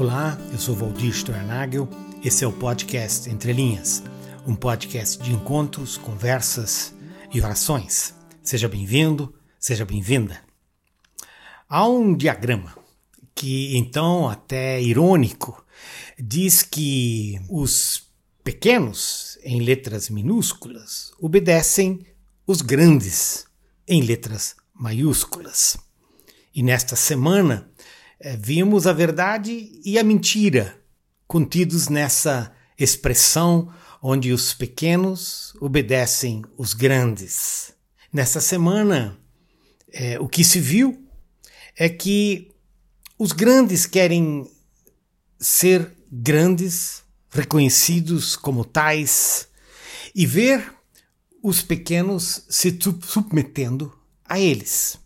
Olá, eu sou Valdir Stornagel. Esse é o podcast Entre Linhas, um podcast de encontros, conversas e orações. Seja bem-vindo, seja bem-vinda. Há um diagrama que, então, até irônico, diz que os pequenos, em letras minúsculas, obedecem os grandes, em letras maiúsculas. E nesta semana, vimos a verdade e a mentira contidos nessa expressão onde os pequenos obedecem os grandes. Nessa semana, é, o que se viu é que os grandes querem ser grandes, reconhecidos como tais, e ver os pequenos se submetendo a eles.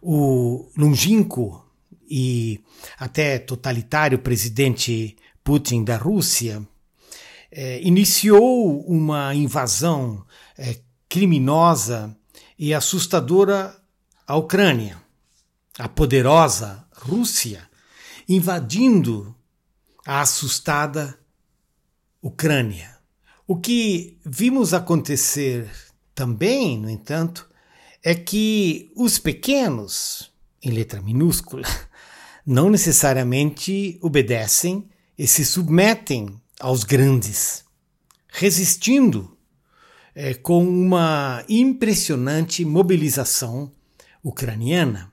O longínquo e até totalitário presidente Putin da Rússia, é, iniciou uma invasão é, criminosa e assustadora à Ucrânia. A poderosa Rússia invadindo a assustada Ucrânia. O que vimos acontecer também, no entanto, é que os pequenos, em letra minúscula, não necessariamente obedecem e se submetem aos grandes, resistindo é, com uma impressionante mobilização ucraniana,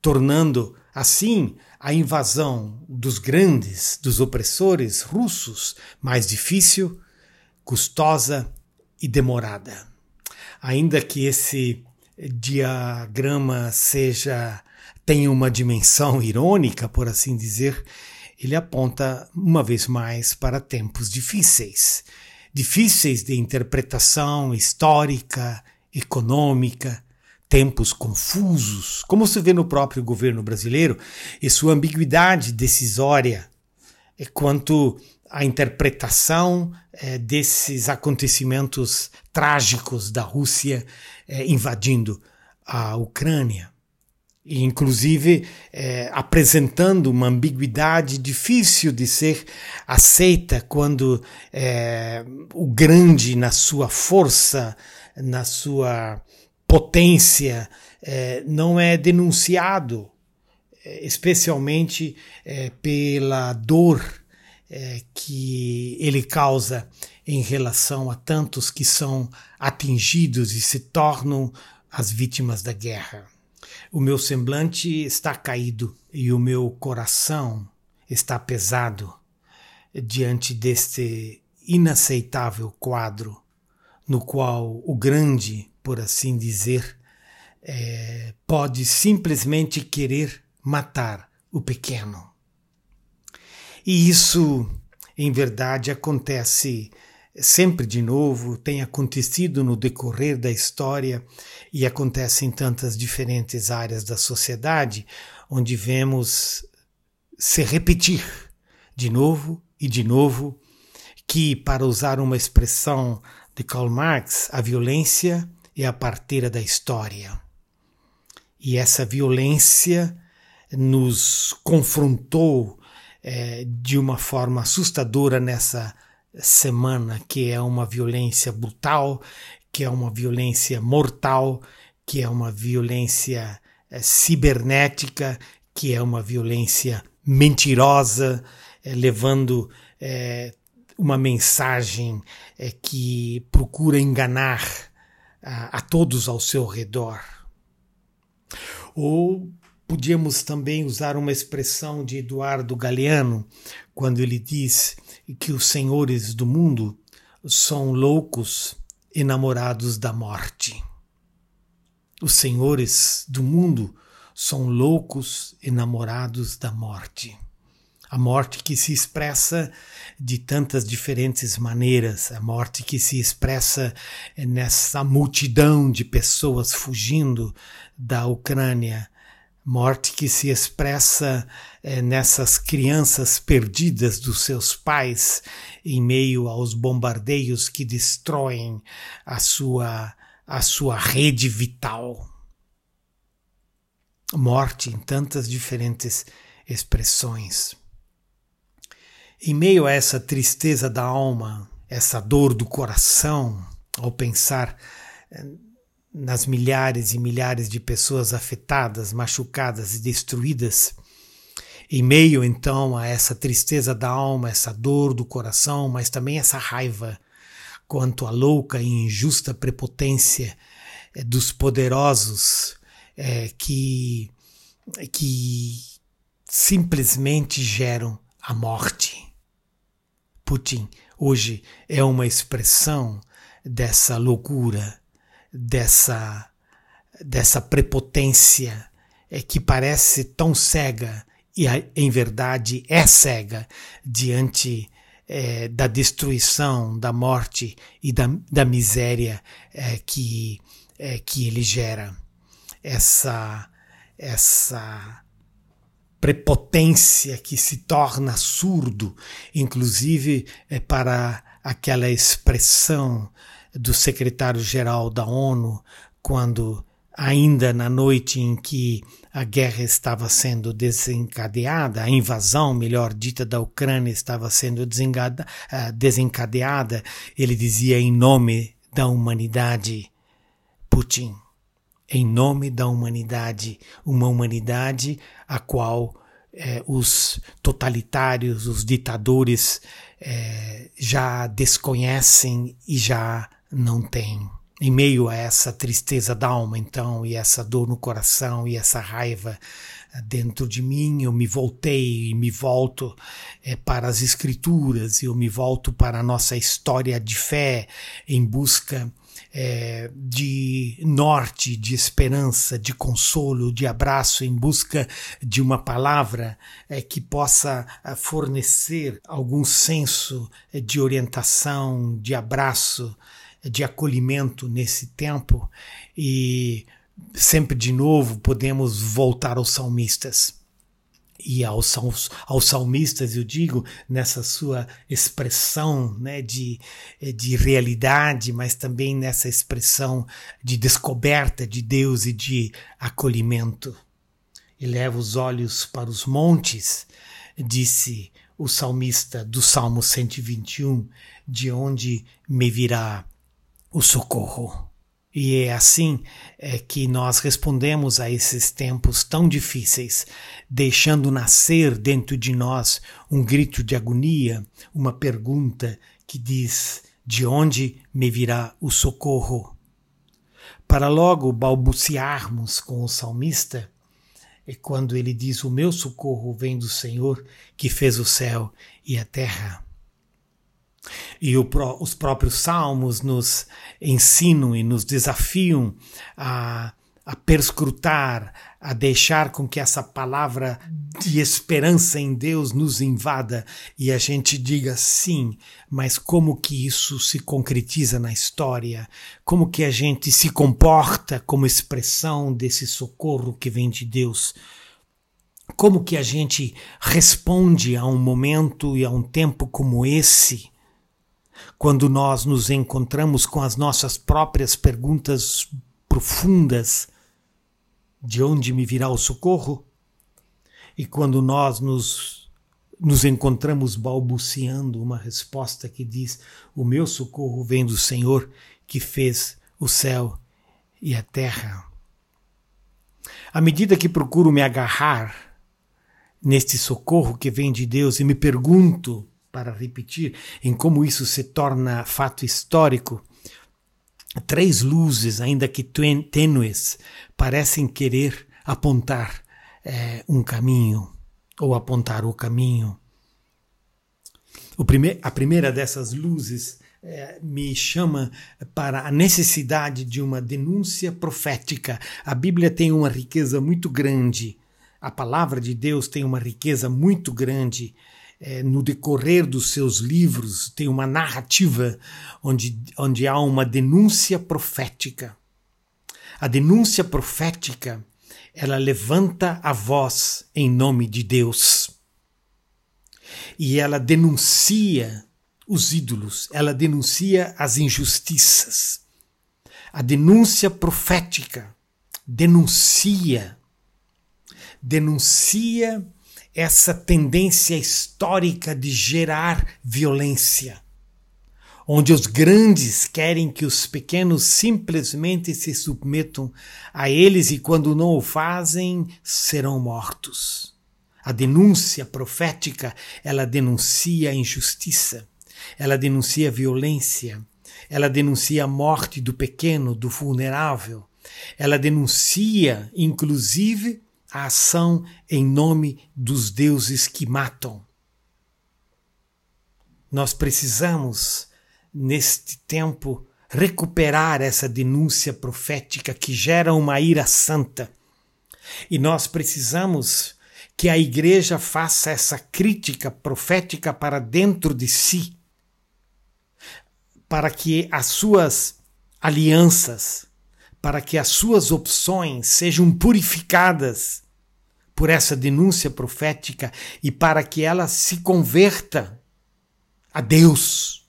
tornando assim a invasão dos grandes, dos opressores russos, mais difícil, custosa e demorada. Ainda que esse diagrama seja tem uma dimensão irônica, por assim dizer, ele aponta uma vez mais para tempos difíceis. Difíceis de interpretação histórica, econômica, tempos confusos, como se vê no próprio governo brasileiro e sua ambiguidade decisória quanto à interpretação eh, desses acontecimentos trágicos da Rússia eh, invadindo a Ucrânia. E inclusive é, apresentando uma ambiguidade difícil de ser aceita quando é, o grande, na sua força, na sua potência, é, não é denunciado, é, especialmente é, pela dor é, que ele causa em relação a tantos que são atingidos e se tornam as vítimas da guerra. O meu semblante está caído e o meu coração está pesado diante deste inaceitável quadro, no qual o grande, por assim dizer, é, pode simplesmente querer matar o pequeno. E isso, em verdade, acontece sempre de novo, tem acontecido no decorrer da história e acontece em tantas diferentes áreas da sociedade, onde vemos se repetir de novo e de novo que, para usar uma expressão de Karl Marx, a violência é a parteira da história. E essa violência nos confrontou é, de uma forma assustadora nessa semana, que é uma violência brutal, que é uma violência mortal, que é uma violência é, cibernética, que é uma violência mentirosa, é, levando é, uma mensagem que procura enganar a, a todos ao seu redor. Ou podíamos também usar uma expressão de Eduardo Galeano, quando ele diz que os senhores do mundo são loucos enamorados da morte. Os senhores do mundo são loucos enamorados da morte. A morte que se expressa de tantas diferentes maneiras, a morte que se expressa nessa multidão de pessoas fugindo da Ucrânia, morte que se expressa é, nessas crianças perdidas dos seus pais em meio aos bombardeios que destroem a sua, a sua rede vital. Morte em tantas diferentes expressões. Em meio a essa tristeza da alma, essa dor do coração, ao pensar eh, nas milhares e milhares de pessoas afetadas, machucadas e destruídas, em meio então a essa tristeza da alma, essa dor do coração, mas também essa raiva quanto à louca e injusta prepotência é, dos poderosos é, que, que simplesmente geram a morte. Putin hoje é uma expressão dessa loucura, dessa, dessa prepotência é, que parece tão cega e em verdade é cega diante é, da destruição, da morte e da, da miséria é, que, é, que ele gera. Essa, essa prepotência que se torna surdo, inclusive é, para aquela expressão do secretário-geral da ONU, quando ainda na noite em que a guerra estava sendo desencadeada, a invasão, melhor dita, da Ucrânia estava sendo ah, desencadeada, ele dizia em nome da humanidade, Putin, em nome da humanidade, uma humanidade a qual eh, os totalitários, os ditadores eh, já desconhecem e já não têm. Em meio a essa tristeza da alma, então, e essa dor no coração e essa raiva eh, dentro de mim, eu me voltei e me volto é, para as Escrituras, eu me volto para a nossa história de fé em busca é, de norte, de esperança, de consolo, de abraço, em busca de uma palavra é, que possa fornecer algum senso de orientação, de abraço de acolhimento nesse tempo e sempre de novo podemos voltar aos salmistas. E aos, aos salmistas, eu digo, nessa sua expressão né, de, de realidade, mas também nessa expressão de descoberta de Deus e de acolhimento. Eleva os olhos para os montes, disse o salmista do Salmo 121, de onde me virá o socorro. E é assim é que nós respondemos a esses tempos tão difíceis, deixando nascer dentro de nós um grito de agonia, uma pergunta que diz: De onde me virá o socorro? Para logo balbuciarmos com o salmista, é quando ele diz: O meu socorro vem do Senhor que fez o céu e a terra. E o, os próprios salmos nos ensinam e nos desafiam a, a perscrutar, a deixar com que essa palavra de esperança em Deus nos invada e a gente diga sim, mas como que isso se concretiza na história? Como que a gente se comporta como expressão desse socorro que vem de Deus? Como que a gente responde a um momento e a um tempo como esse? Quando nós nos encontramos com as nossas próprias perguntas profundas: de onde me virá o socorro? E quando nós nos, nos encontramos balbuciando uma resposta que diz: O meu socorro vem do Senhor que fez o céu e a terra. À medida que procuro me agarrar neste socorro que vem de Deus e me pergunto para repetir, em como isso se torna fato histórico. Três luzes, ainda que tênues, parecem querer apontar é, um caminho ou apontar o caminho. O prime a primeira dessas luzes é, me chama para a necessidade de uma denúncia profética. A Bíblia tem uma riqueza muito grande, a palavra de Deus tem uma riqueza muito grande é, no decorrer dos seus livros, tem uma narrativa onde, onde há uma denúncia profética. A denúncia profética, ela levanta a voz em nome de Deus. E ela denuncia os ídolos, ela denuncia as injustiças. A denúncia profética denuncia, denuncia essa tendência histórica de gerar violência, onde os grandes querem que os pequenos simplesmente se submetam a eles e, quando não o fazem, serão mortos. A denúncia profética, ela denuncia a injustiça, ela denuncia a violência, ela denuncia a morte do pequeno, do vulnerável, ela denuncia, inclusive, a ação em nome dos deuses que matam. Nós precisamos, neste tempo, recuperar essa denúncia profética que gera uma ira santa. E nós precisamos que a igreja faça essa crítica profética para dentro de si, para que as suas alianças, para que as suas opções sejam purificadas por essa denúncia profética e para que ela se converta a Deus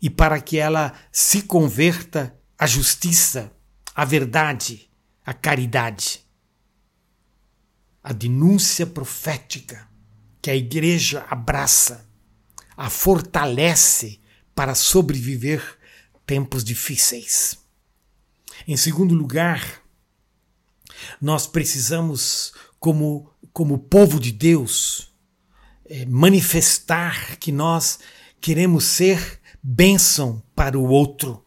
e para que ela se converta à justiça, à verdade, à caridade a denúncia profética que a igreja abraça, a fortalece para sobreviver tempos difíceis. Em segundo lugar, nós precisamos, como, como povo de Deus, eh, manifestar que nós queremos ser bênção para o outro.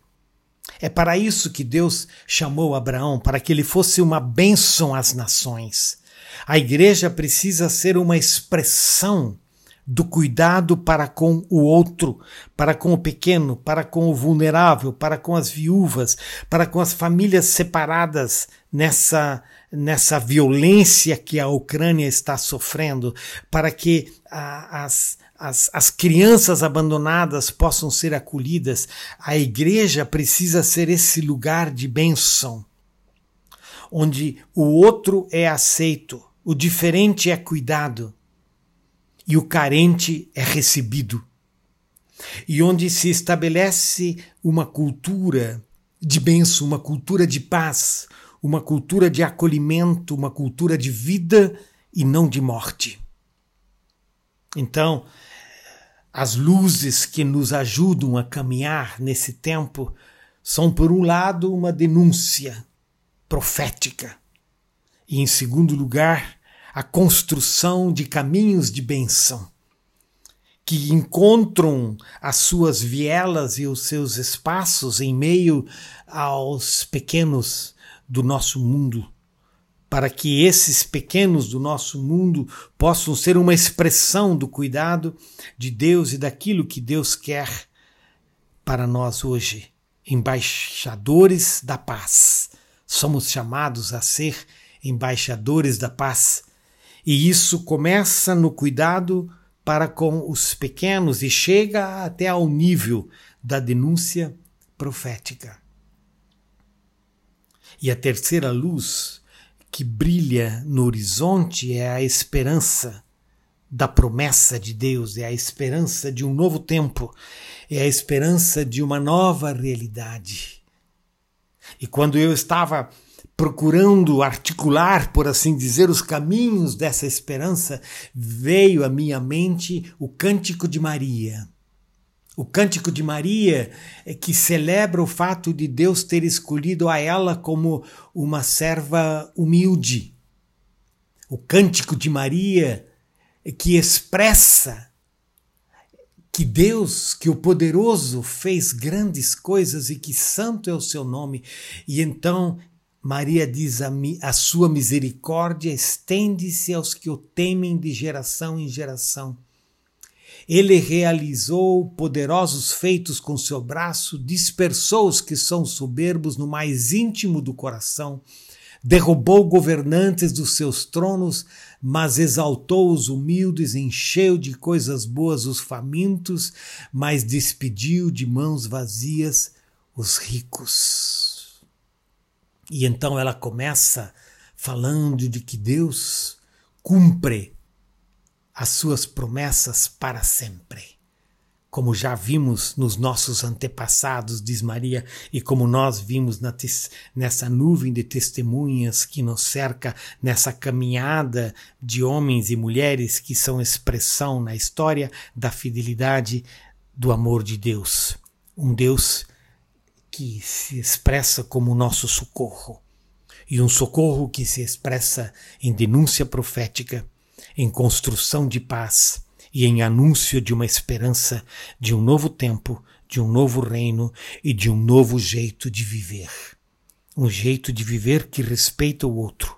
É para isso que Deus chamou Abraão, para que ele fosse uma bênção às nações. A igreja precisa ser uma expressão do cuidado para com o outro, para com o pequeno, para com o vulnerável, para com as viúvas, para com as famílias separadas nessa nessa violência que a Ucrânia está sofrendo, para que as, as, as crianças abandonadas possam ser acolhidas. A igreja precisa ser esse lugar de bênção, onde o outro é aceito, o diferente é cuidado e o carente é recebido. E onde se estabelece uma cultura de bênção, uma cultura de paz, uma cultura de acolhimento, uma cultura de vida e não de morte. Então, as luzes que nos ajudam a caminhar nesse tempo são, por um lado, uma denúncia profética e, em segundo lugar, a construção de caminhos de benção que encontram as suas vielas e os seus espaços em meio aos pequenos do nosso mundo, para que esses pequenos do nosso mundo possam ser uma expressão do cuidado de Deus e daquilo que Deus quer para nós hoje, embaixadores da paz. Somos chamados a ser embaixadores da paz. E isso começa no cuidado para com os pequenos e chega até ao nível da denúncia profética. E a terceira luz que brilha no horizonte é a esperança da promessa de Deus, é a esperança de um novo tempo, é a esperança de uma nova realidade. E quando eu estava procurando articular, por assim dizer, os caminhos dessa esperança, veio à minha mente o Cântico de Maria. O Cântico de Maria é que celebra o fato de Deus ter escolhido a ela como uma serva humilde. O Cântico de Maria é que expressa que Deus, que o poderoso fez grandes coisas e que santo é o seu nome. E então Maria diz a, mi, a sua misericórdia estende-se aos que o temem de geração em geração. Ele realizou poderosos feitos com seu braço, dispersou os que são soberbos no mais íntimo do coração, derrubou governantes dos seus tronos, mas exaltou os humildes, encheu de coisas boas os famintos, mas despediu de mãos vazias os ricos. E então ela começa falando de que Deus cumpre as suas promessas para sempre. como já vimos nos nossos antepassados, diz Maria, e como nós vimos nessa nuvem de testemunhas que nos cerca, nessa caminhada de homens e mulheres que são expressão na história da fidelidade do amor de Deus. Um Deus que se expressa como nosso socorro. E um socorro que se expressa em denúncia profética, em construção de paz e em anúncio de uma esperança de um novo tempo, de um novo reino e de um novo jeito de viver. Um jeito de viver que respeita o outro,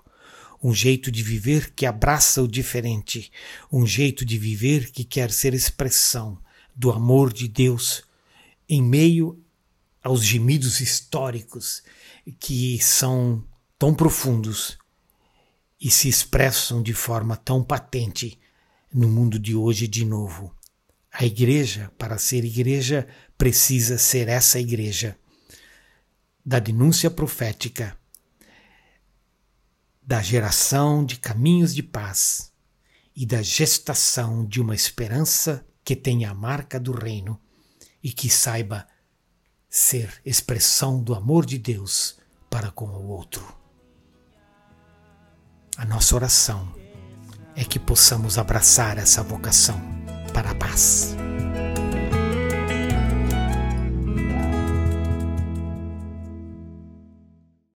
um jeito de viver que abraça o diferente, um jeito de viver que quer ser expressão do amor de Deus em meio aos gemidos históricos que são tão profundos e se expressam de forma tão patente no mundo de hoje de novo. A igreja, para ser igreja, precisa ser essa igreja da denúncia profética, da geração de caminhos de paz e da gestação de uma esperança que tenha a marca do reino e que saiba ser expressão do amor de Deus para com o outro. A nossa oração é que possamos abraçar essa vocação para a paz.